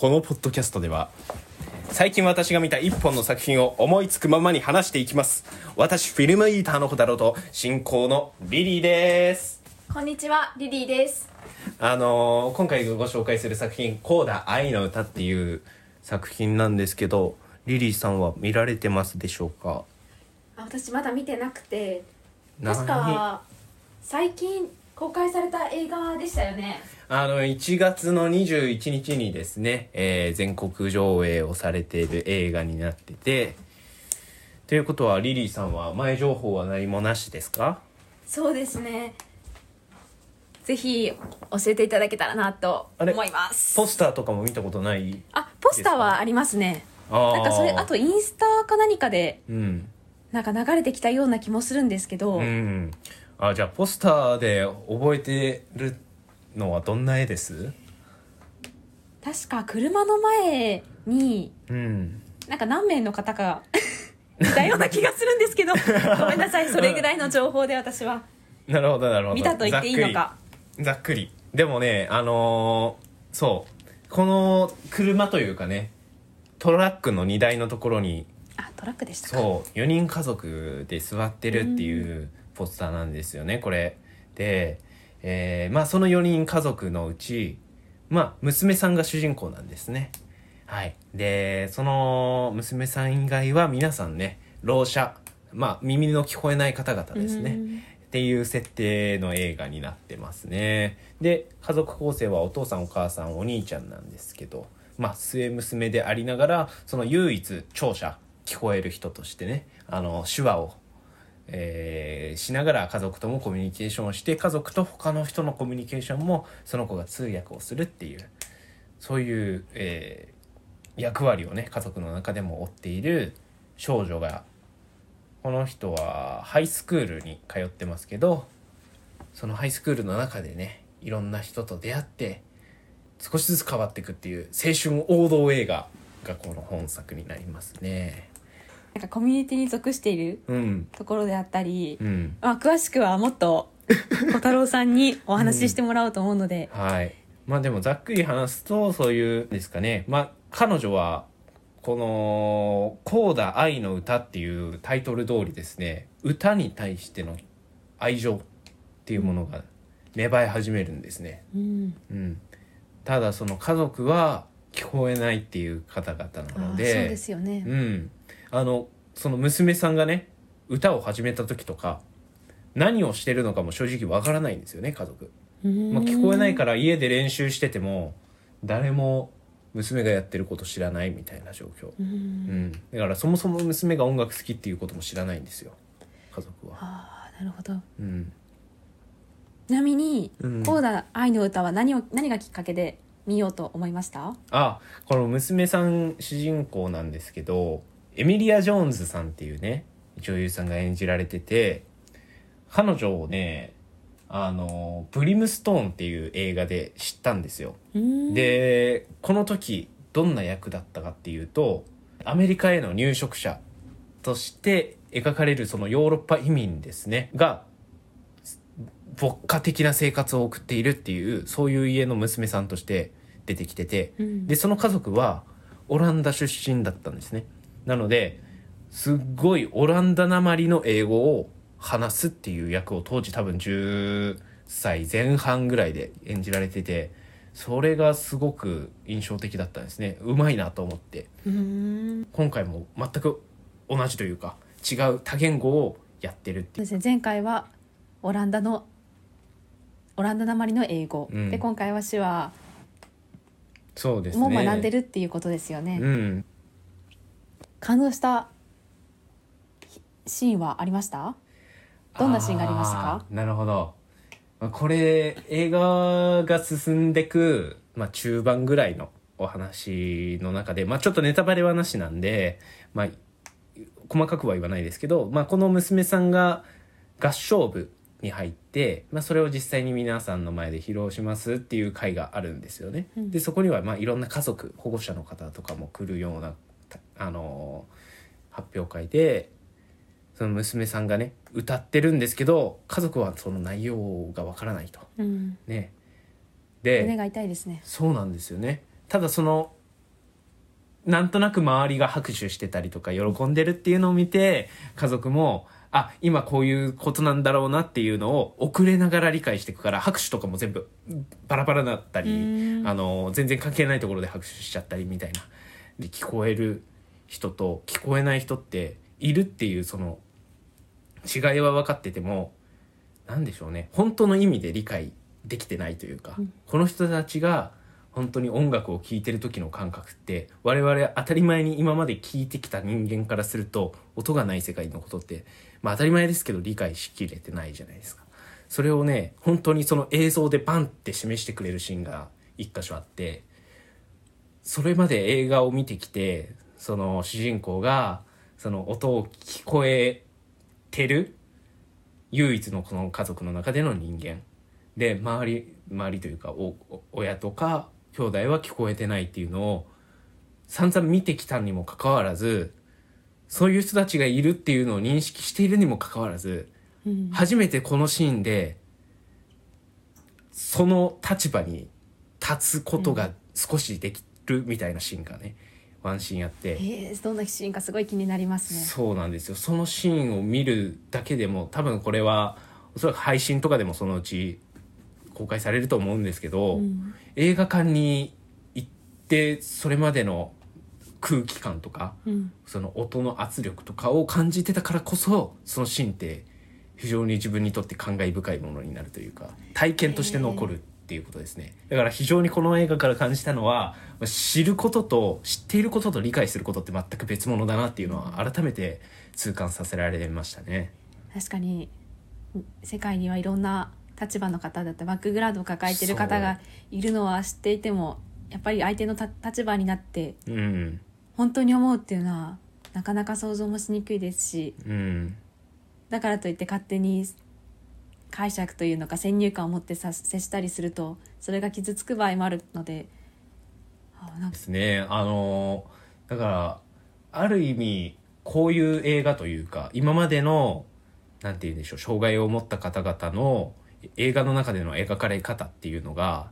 このポッドキャストでは最近私が見た一本の作品を思いつくままに話していきます。私フィルムイーターの小太郎と進行のリリーです。こんにちは、リリーです。あのー今回ご紹介する作品「コーダ愛の歌」っていう作品なんですけどリリーさんは見られてますでしょうか？あ私まだ見てなくて、何確か最近公開された映画でしたよね。あの1月の21日にですね、えー全国上映をされている映画になっててということはリリーさんは前情報は何もなしですか？そうですね。ぜひ教えていただけたらなと思います。ポスターとかも見たことないあ、ポスターはありますね。なんかそれあとインスタか何かでうんなんか流れてきたような気もするんですけど、うんあじゃあポスターで覚えてるのはどんな絵です？確か車の前にうん。なんか何名の方がい たような気がするんですけど、ごめんなさい。それぐらいの情報で私は。なるほどなるほど。見たと言っていいのか。ざっくり。でもねあのーそう。この車というかねトラックの荷台のところにあ、トラックでしたか。そう4人家族で座ってるっていうポスターなんですよねこれ。で、えーまあその4人家族のうちまあ娘さんが主人公なんですね。はい。でその娘さん以外は皆さんねろう者まあ耳の聞こえない方々ですね。うん。っていう設定の映画になってますね。で家族構成はお父さんお母さんお兄ちゃんなんですけどまあ末娘でありながらその唯一聴者聞こえる人としてねあの手話を、えーしながら家族ともコミュニケーションをして家族と他の人のコミュニケーションもその子が通訳をするっていうそういう、えー役割をね家族の中でも負っている少女がこの人はハイスクールに通ってますけどそのハイスクールの中でねいろんな人と出会って少しずつ変わっていくっていう青春王道映画がこの本作になりますね。なんかコミュニティに属しているうん。ところであったり、うん。まあ、詳しくはもっと 小太郎さんにお話ししてもらおうと思うので、はい。まあでもざっくり話すとそういうですかね。まあ彼女はこの「コーダ愛の歌」っていうタイトル通りですね。歌に対しての愛情っていうものが芽生え始めるんですね。うん。うん、ただその家族は聞こえないっていう方々なあーそうのでですよね、うん、あのその娘さんがね歌を始めた時とか何をしてるのかも正直わからないんですよね家族、うん。まあ、聞こえないから家で練習してても誰も娘がやってること知らないみたいな状況、ううん。ん、だからそもそも娘が音楽好きっていうことも知らないんですよ家族は、ああなるほど。うん、ちなみにうん「コーダ愛の歌」は何を何がきっかけで見ようと思いました？あこの娘さん主人公なんですけどエミリア・ジョーンズさんっていうね女優さんが演じられてて彼女をねあのブリムストーンっていう映画で知ったんですよ。うん。でこの時どんな役だったかっていうとアメリカへの入植者として描かれるそのヨーロッパ移民ですねが牧歌的な生活を送っているっていうそういう家の娘さんとして出てきてて、うん。でその家族はオランダ出身だったんですねなのですっごいオランダなまりの英語を話すっていう役を当時多分10歳前半ぐらいで演じられててそれがすごく印象的だったんですね。うまいなと思って。うん。今回も全く同じというか違う多言語をやってるっていう。前回はオランダのオランダなまりの英語、うん。で今回は手話そうですね。も学んでるっていうことですよね、うん感動したシーンはありました？どんなシーンがありましたか？なるほど。まあこれ映画が進んでく、まあ、中盤ぐらいのお話の中で、まあ、ちょっとネタバレはなしなんで、まあ、細かくは言わないですけど、まあ、この娘さんが合唱部に入って、まあ、それを実際に皆さんの前で披露しますっていう会があるんですよね。うん。でそこにはまあいろんな家族保護者の方とかも来るような、たあのー発表会でその娘さんがね歌ってるんですけど家族はその内容がわからないと。うん。ね、胸でが痛いですね。そうなんですよね。ただそのなんとなく周りが拍手してたりとか喜んでるっていうのを見て家族もあ今こういうことなんだろうなっていうのを遅れながら理解していくから拍手とかも全部バラバラだったりうん。あの全然関係ないところで拍手しちゃったりみたいなで聞こえる人と聞こえない人っているっていうその違いは分かっててもなんでしょうね本当の意味で理解できてないというか、この人たちが本当に音楽を聴いてる時の感覚って我々当たり前に今まで聴いてきた人間からすると音がない世界のことって、まあ、当たり前ですけど理解しきれてないじゃないですか。それをね本当にその映像でバンって示してくれるシーンが一箇所あってそれまで映画を見てきてその主人公がその音を聞こえてる唯一のこの家族の中での人間。で周り周りというか親とか兄弟は聞こえてないっていうのを散々見てきたにもかかわらずそういう人たちがいるっていうのを認識しているにもかかわらずうん。初めてこのシーンでその立場に立つことが少しできるみたいなシーンがね、ワンシーンあって、えー、どんなシーンかすごい気になりますね。そうなんですよ。そのシーンを見るだけでも多分これはおそらく配信とかでもそのうち公開されると思うんですけど、うん。映画館に行ってそれまでの空気感とかうん。その音の圧力とかを感じてたからこそそのシーンって非常に自分にとって感慨深いものになるというか体験として残るっていうことですね。だから非常にこの映画から感じたのはまあ知ることと知っていることと理解することって全く別物だなっていうのは改めて痛感させられましたね。確かに世界にはいろんな立場の方だったりバックグラウンドを抱えてる方がいるのは知っていてもやっぱり相手のた立場になってうん。本当に思うっていうのはなかなか想像もしにくいですしうん。だからといって勝手に解釈というのか先入観を持ってさ接したりするとそれが傷つく場合もあるので。ですね。あのだからある意味こういう映画というか今までのなんて言うんでしょう障害を持った方々の映画の中での描かれ方っていうのが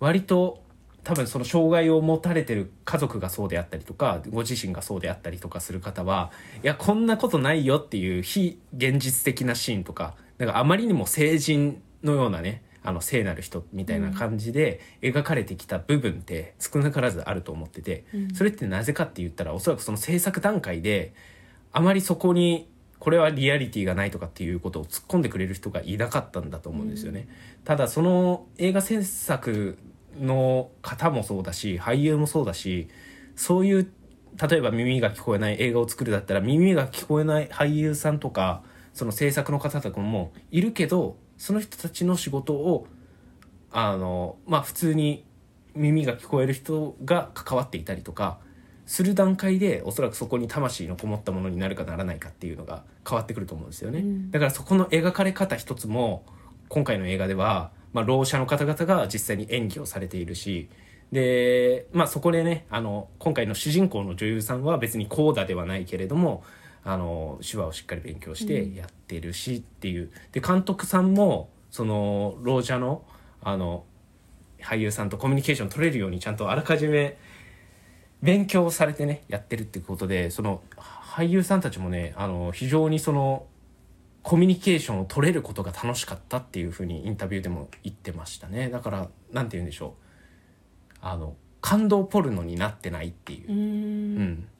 割と多分その障害を持たれてる家族がそうであったりとかご自身がそうであったりとかする方はいやこんなことないよっていう非現実的なシーンとかなんかあまりにも成人のようなねあの聖なる人みたいな感じで描かれてきた部分って少なからずあると思ってて、うん。それってなぜかって言ったらおそらくその制作段階であまりそこにこれはリアリティがないとかっていうことを突っ込んでくれる人がいなかったんだと思うんですよね。ただその映画制作の方もそうだし俳優もそうだしそういう例えば耳が聞こえない映画を作るだったら耳が聞こえない俳優さんとかその制作の方とかもいるけどその人たちの仕事をあのまあ普通に耳が聞こえる人が関わっていたりとかする段階でおそらくそこに魂のこもったものになるかならないかっていうのが変わってくると思うんですよね、うん。だからそこの描かれ方一つも今回の映画では、まあ、ろう者の方々が実際に演技をされているしで、まあ、そこでねあの今回の主人公の女優さんは別にコーダではないけれどもあの手話をしっかり勉強してやってるしっていう、で監督さんもそのろう者のあの俳優さんとコミュニケーション取れるようにちゃんとあらかじめ勉強されてねやってるっていうことでその俳優さんたちもねあの非常にそのコミュニケーションを取れることが楽しかったっていうふうにインタビューでも言ってましたね。だからなんて言うんでしょう。あの感動ポルノになってないっていう。ううん、え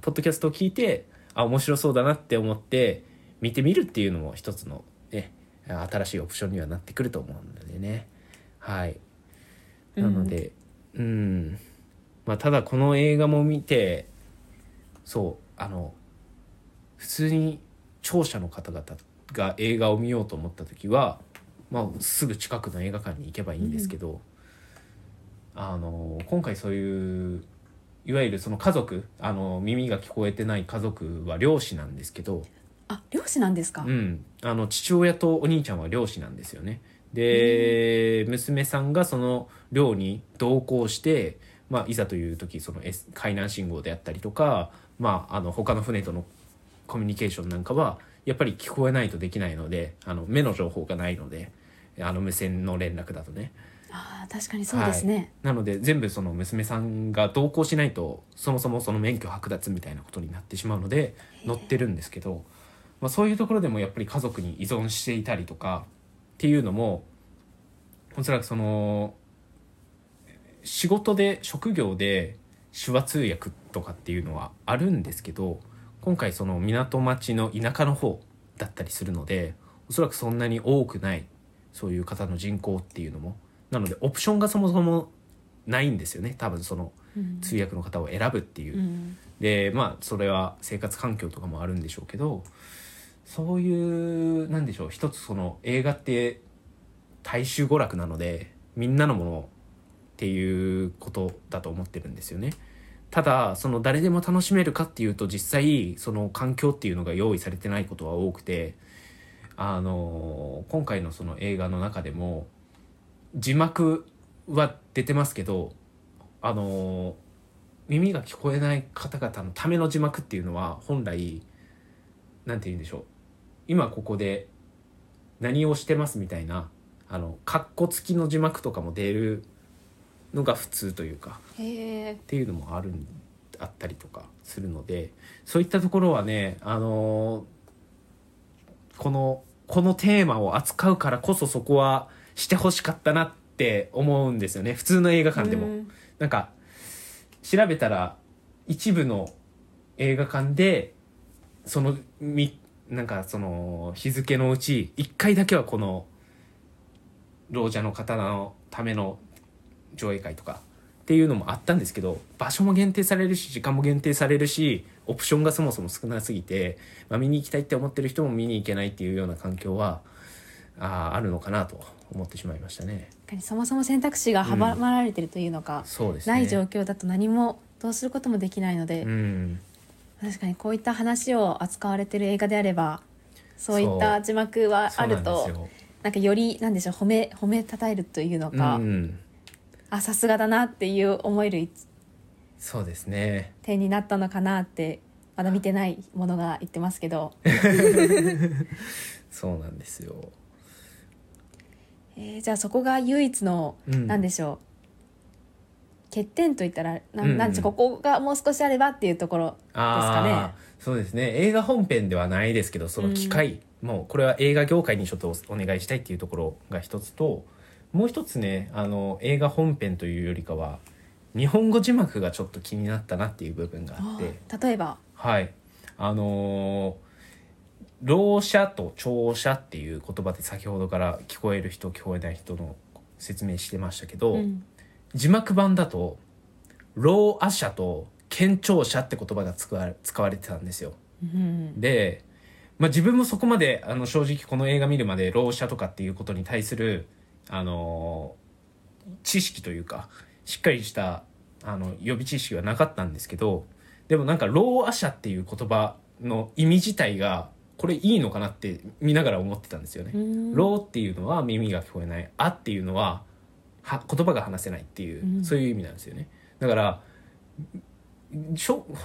ポッドキャストを聞いてあ面白そうだなって思って見てみるっていうのも一つの、ね、新しいオプションにはなってくると思うのでね。はい。なのでうん、まあ、ただこの映画も見てそうあの普通に聴者の方々が映画を見ようと思った時は、まあ、すぐ近くの映画館に行けばいいんですけど、あの今回そういういわゆるその家族あの耳が聞こえてない家族は漁師なんですけど、あ漁師なんですか、うん、あの父親とお兄ちゃんは漁師なんですよね。で、娘さんがその漁に同行して、まあ、いざという時その S 海南信号であったりとか、まあ、あの他の船とのコミュニケーションなんかはやっぱり聞こえないとできないのであの目の情報がないのであの無線の連絡だとね。ああ確かにそうですね、なので全部その娘さんが同行しないとそもそもその免許剥奪みたいなことになってしまうので乗ってるんですけど、まあ、そういうところでもやっぱり家族に依存していたりとかっていうのもおそらくその仕事で職業で手話通訳とかっていうのはあるんですけど今回その港町の田舎の方だったりするのでおそらくそんなに多くないそういう方の人口っていうのもなのでオプションがそもそもないんですよね。多分そのうん。通訳の方を選ぶっていう、うん。でまあそれは生活環境とかもあるんでしょうけどそういうなんでしょう。一つその映画って大衆娯楽なのでみんなのものっていうことだと思ってるんですよね。ただその誰でも楽しめるかっていうと実際その環境っていうのが用意されてないことは多くてあの今回のその映画の中でも字幕は出てますけどあの耳が聞こえない方々のための字幕っていうのは本来なんて言うんでしょう。今ここで何をしてますみたいなあのカッコ付きの字幕とかも出るのが普通というかっていうのもあるんあったりとかするのでそういったところはねあのこのこのテーマを扱うからこそそこはしてほしかったなって思うんですよね普通の映画館でも。うんなんか調べたら一部の映画館でそのみなんかその日付のうち1回だけはこの老者の方のための上映会とかっていうのもあったんですけど場所も限定されるし時間も限定されるしオプションがそもそも少なすぎて、まあ、見に行きたいって思ってる人も見に行けないっていうような環境はあーあるのかなと思ってしまいましたね。そもそも選択肢が阻まられてるというのか、そうですね。ない状況だと何もどうすることもできないので、うん。確かにこういった話を扱われてる映画であればそういった字幕はあるとなんかよりなんでしょう褒め褒めたたえるというのか、うん、あさすがだなっていう思えるそうですね。点になったのかなってまだ見てないものが言ってますけど、そうなんですよえーじゃあそこが唯一の、うんなんでしょう。欠点といったらな,、うんうん。ん、なんでしょうここがもう少しあればっていうところですかね。そうですね。映画本編ではないですけどその機械、もうこれは映画業界にちょっとお願いしたいっていうところが一つともう一つねあの映画本編というよりかは日本語字幕がちょっと気になったなっていう部分があって。例えば？はい。あのー老者と聴者っていう言葉で先ほどから聞こえる人聞こえない人の説明してましたけど、うん。字幕版だと老ア者と健聴者って言葉が使われ使われてたんですよ。うん。で、まあ、自分もそこまであの正直この映画見るまで老者とかっていうことに対するあのー知識というかしっかりしたあの予備知識はなかったんですけどでもなんか老ア者っていう言葉の意味自体がこれいいのかなって見ながら思ってたんですよね。うん。ローっていうのは耳が聞こえないあっていうのはは言葉が話せないっていう、うん。そういう意味なんですよね。だから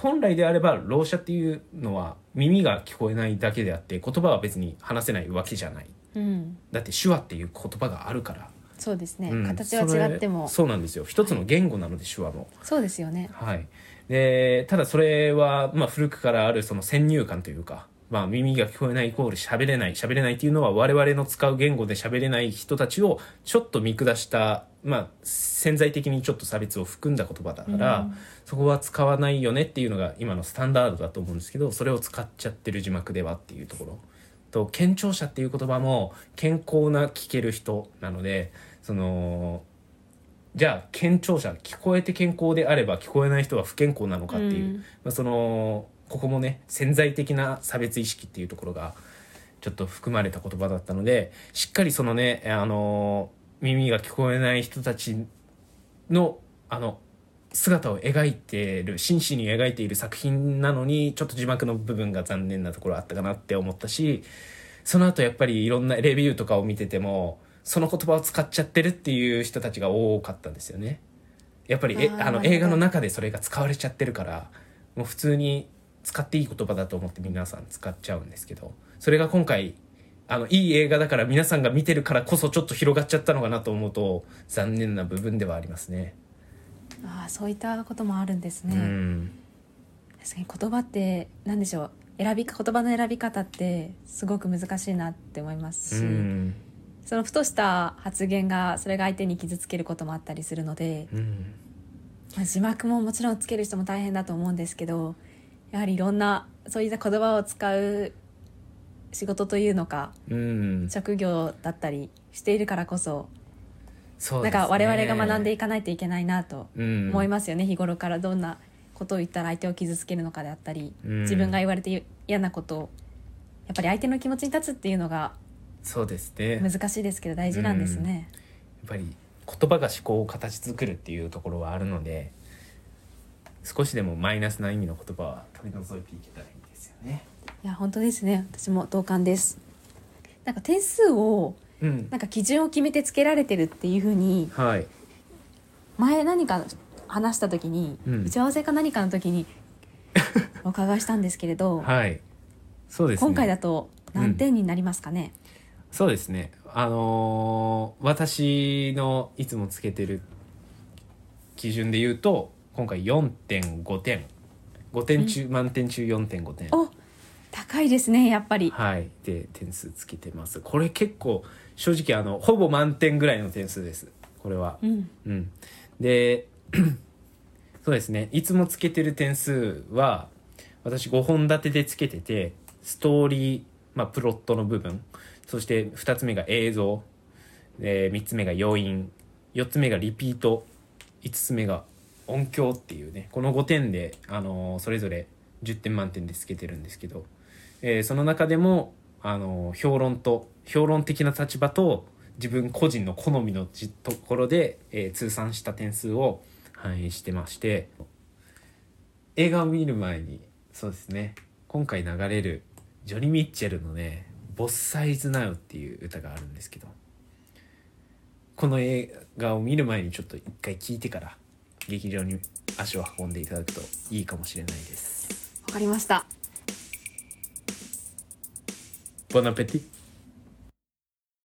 本来であればろう者っていうのは耳が聞こえないだけであって言葉は別に話せないわけじゃない。うん。だって手話っていう言葉があるから、そうですね、うん。形は違っても。そうなんですよ。一つの言語なので手話も。そうですよね。はい、でただそれは、まあ、古くからあるその先入観というか、まあ、耳が聞こえないイコール喋れない喋れないっていうのは我々の使う言語で喋れない人たちをちょっと見下した、まあ、潜在的にちょっと差別を含んだ言葉だから、うん。そこは使わないよねっていうのが今のスタンダードだと思うんですけどそれを使っちゃってる字幕ではっていうところ。と健聴者っていう言葉も健康な聞ける人なのでそのじゃあ健聴者聞こえて健康であれば聞こえない人は不健康なのかっていう、うん。まあ、そのここもね潜在的な差別意識っていうところがちょっと含まれた言葉だったのでしっかりそのねあの耳が聞こえない人たちのあの姿を描いている真摯に描いている作品なのにちょっと字幕の部分が残念なところあったかなって思ったしその後やっぱりいろんなレビューとかを見ててもその言葉を使っちゃってるっていう人たちが多かったんですよね。やっぱりえあの映画の中でそれが使われちゃってるからもう普通に使っていい言葉だと思って皆さん使っちゃうんですけどそれが今回あのいい映画だから皆さんが見てるからこそちょっと広がっちゃったのかなと思うと残念な部分ではありますね。ああそういったこともあるんですね、うん。確かに言葉って何でしょう選び言葉の選び方ってすごく難しいなって思いますし、うん。そのふとした発言がそれが相手に傷つけることもあったりするので、うん。まあ、字幕ももちろんつける人も大変だと思うんですけどやはりいろんなそういった言葉を使う仕事というのかうん。職業だったりしているからこそそうですね。だから我々が学んでいかないといけないなとうん。思いますよね、日頃からどんなことを言ったら相手を傷つけるのかであったり、うん。自分が言われて嫌なことをやっぱり相手の気持ちに立つっていうのがそうですね。難しいですけど大事なんですね。やっぱり言葉が思考を形作るっていうところはあるので少しでもマイナスな意味の言葉は取り除いていけたらいいですよね。いや本当ですね。私も同感です。なんか点数をうん。なんか基準を決めてつけられてるっていうふうにはい。前何か話した時に、うん。打ち合わせか何かの時に お伺いしたんですけれど、はい。そうですね。今回だと何点になりますかね、そうですね。あのー私のいつもつけてる基準で言うと今回4.5点5点。中、満点中4.5点お高いですねやっぱり。はい。で点数つけてます。これ結構正直あのほぼ満点ぐらいの点数です。これは。うん。うん。で そうですね。いつもつけてる点数は私5本立てでつけててストーリー、まあ、プロットの部分。そして2つ目が映像、え3つ目が余韻4つ目がリピート。5つ目が音響っていうねこの5点で、あのそれぞれ10点満点でつけてるんですけど、えーその中でも、あの評論と評論的な立場と自分個人の好みのところで、えー通算した点数を反映してまして映画を見る前にそうですね今回流れるジョニー・ミッチェルのね「ボッサイズ・ナウ」っていう歌があるんですけどこの映画を見る前にちょっと一回聞いてから劇場に足を運んでいただくといいかもしれないです。わかりました。ボナペティ